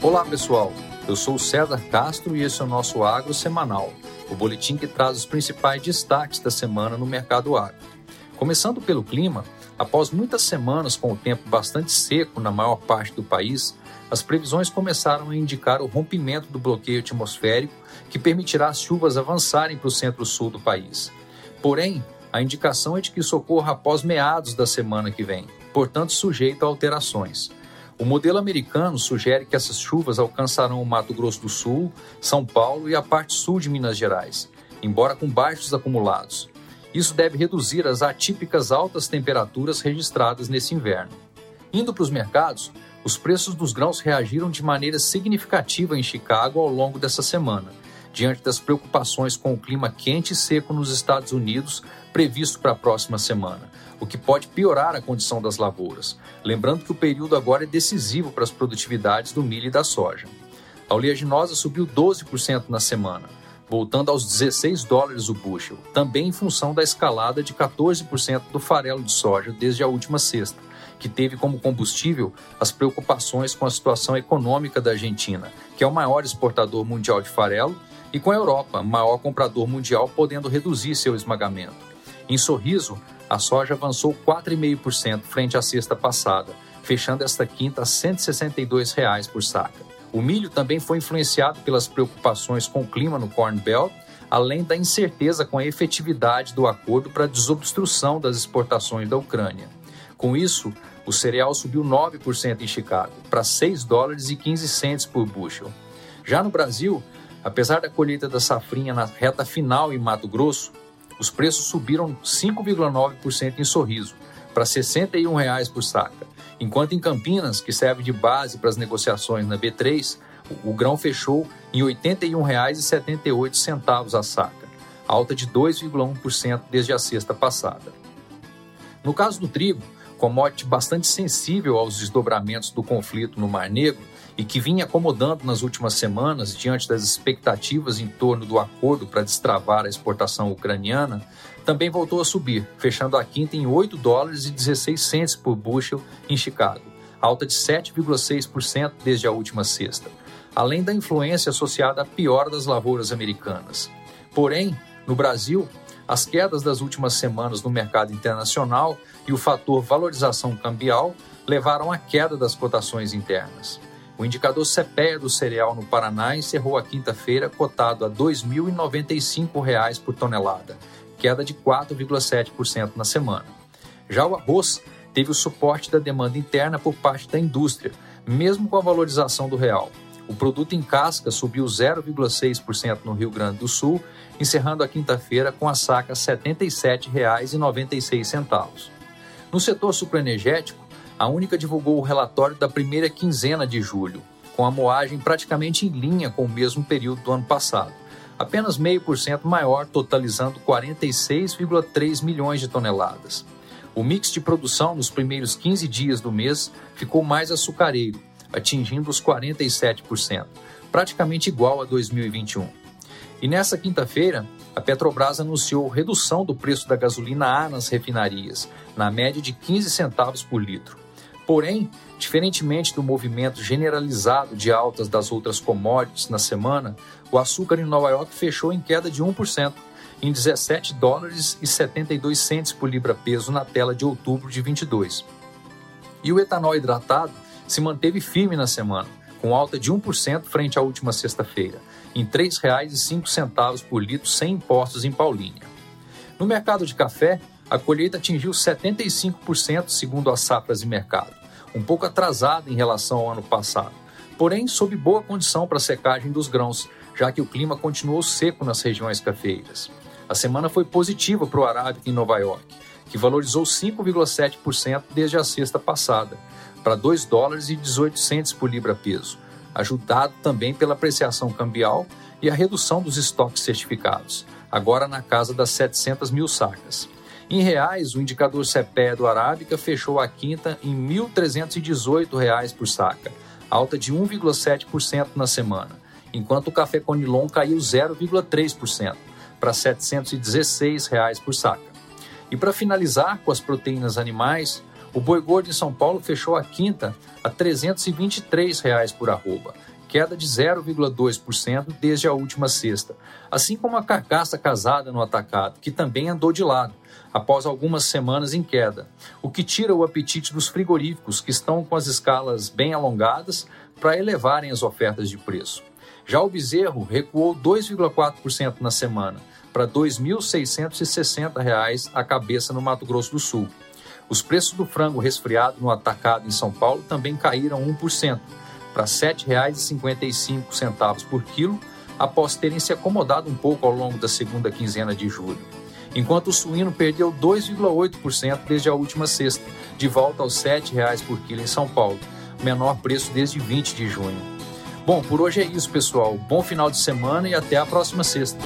Olá pessoal, eu sou o César Castro e esse é o nosso Agro Semanal, o boletim que traz os principais destaques da semana no mercado agro. Começando pelo clima, após muitas semanas com o tempo bastante seco na maior parte do país, as previsões começaram a indicar o rompimento do bloqueio atmosférico que permitirá as chuvas avançarem para o centro-sul do país. Porém, a indicação é de que isso ocorra após meados da semana que vem, portanto sujeito a alterações. O modelo americano sugere que essas chuvas alcançarão o Mato Grosso do Sul, São Paulo e a parte sul de Minas Gerais, embora com baixos acumulados. Isso deve reduzir as atípicas altas temperaturas registradas nesse inverno. Indo para os mercados, os preços dos grãos reagiram de maneira significativa em Chicago ao longo dessa semana, diante das preocupações com o clima quente e seco nos Estados Unidos previsto para a próxima semana, o que pode piorar a condição das lavouras. Lembrando que o período agora é decisivo para as produtividades do milho e da soja. A oleaginosa subiu 12% na semana, voltando aos 16 dólares o bushel, também em função da escalada de 14% do farelo de soja desde a última sexta, que teve como combustível as preocupações com a situação econômica da Argentina, que é o maior exportador mundial de farelo, e com a Europa, maior comprador mundial, podendo reduzir seu esmagamento. Em sorriso, a soja avançou 4,5% frente à sexta passada, fechando esta quinta a 162 reais por saca. O milho também foi influenciado pelas preocupações com o clima no Corn Belt, além da incerteza com a efetividade do acordo para desobstrução das exportações da Ucrânia. Com isso, o cereal subiu 9% em Chicago, para 6 dólares e 15 centes por bushel. Já no Brasil, apesar da colheita da safrinha na reta final em Mato Grosso, os preços subiram 5,9% em Sorriso, para 61 reais por saca, enquanto em Campinas, que serve de base para as negociações na B3, o grão fechou em R$ 81,78 a saca, alta de 2,1% desde a sexta passada. No caso do trigo, commodity bastante sensível aos desdobramentos do conflito no Mar Negro e que vinha acomodando nas últimas semanas diante das expectativas em torno do acordo para destravar a exportação ucraniana, também voltou a subir, fechando a quinta em 8 dólares e 16 centes por bushel em Chicago, alta de 7,6% desde a última sexta, além da influência associada à piora das lavouras americanas. Porém, no Brasil, as quedas das últimas semanas no mercado internacional e o fator valorização cambial levaram à queda das cotações internas. O indicador CPEA do cereal no Paraná encerrou a quinta-feira cotado a R$ 2.095 por tonelada, queda de 4,7% na semana. Já o arroz teve o suporte da demanda interna por parte da indústria, mesmo com a valorização do real. O produto em casca subiu 0,6% no Rio Grande do Sul, encerrando a quinta-feira com a saca R$ 77,96. No setor sucroenergético, a Única divulgou o relatório da primeira quinzena de julho, com a moagem praticamente em linha com o mesmo período do ano passado, apenas meio por cento maior, totalizando 46,3 milhões de toneladas. O mix de produção nos primeiros 15 dias do mês ficou mais açucareiro, atingindo os 47%, praticamente igual a 2021. E nessa quinta-feira, a Petrobras anunciou redução do preço da gasolina A nas refinarias, na média de 15 centavos por litro. Porém, diferentemente do movimento generalizado de altas das outras commodities na semana, o açúcar em Nova York fechou em queda de 1%, em 17 dólares e 72 centes por libra-peso na tela de outubro de 22. E o etanol hidratado se manteve firme na semana, com alta de 1% frente à última sexta-feira, em R$ 3,05 por litro sem impostos em Paulínia. No mercado de café, a colheita atingiu 75% segundo as safras de mercado, um pouco atrasada em relação ao ano passado, porém sob boa condição para a secagem dos grãos, já que o clima continuou seco nas regiões cafeeiras. A semana foi positiva para o arábica em Nova York, que valorizou 5,7% desde a sexta passada, para 2 dólares e 18 centes por libra-peso, ajudado também pela apreciação cambial e a redução dos estoques certificados, agora na casa das 700 mil sacas. Em reais, o indicador CPE do Arábica fechou a quinta em R$ 1.318 por saca, alta de 1,7% na semana, enquanto o café Conilon caiu 0,3% para R$ 716 por saca. E para finalizar com as proteínas animais, o boi gordo em São Paulo fechou a quinta a 323 reais por arroba, queda de 0,2% desde a última sexta, assim como a carcaça casada no atacado, que também andou de lado, após algumas semanas em queda, o que tira o apetite dos frigoríficos que estão com as escalas bem alongadas para elevarem as ofertas de preço. Já o bezerro recuou 2,4% na semana, para R$ 2.660 a cabeça no Mato Grosso do Sul. Os preços do frango resfriado no atacado em São Paulo também caíram 1%, para R$ 7,55 por quilo, após terem se acomodado um pouco ao longo da segunda quinzena de julho. Enquanto o suíno perdeu 2,8% desde a última sexta, de volta aos R$ 7,00 por quilo em São Paulo, menor preço desde 20 de junho. Bom, por hoje é isso, pessoal. Bom final de semana e até a próxima sexta.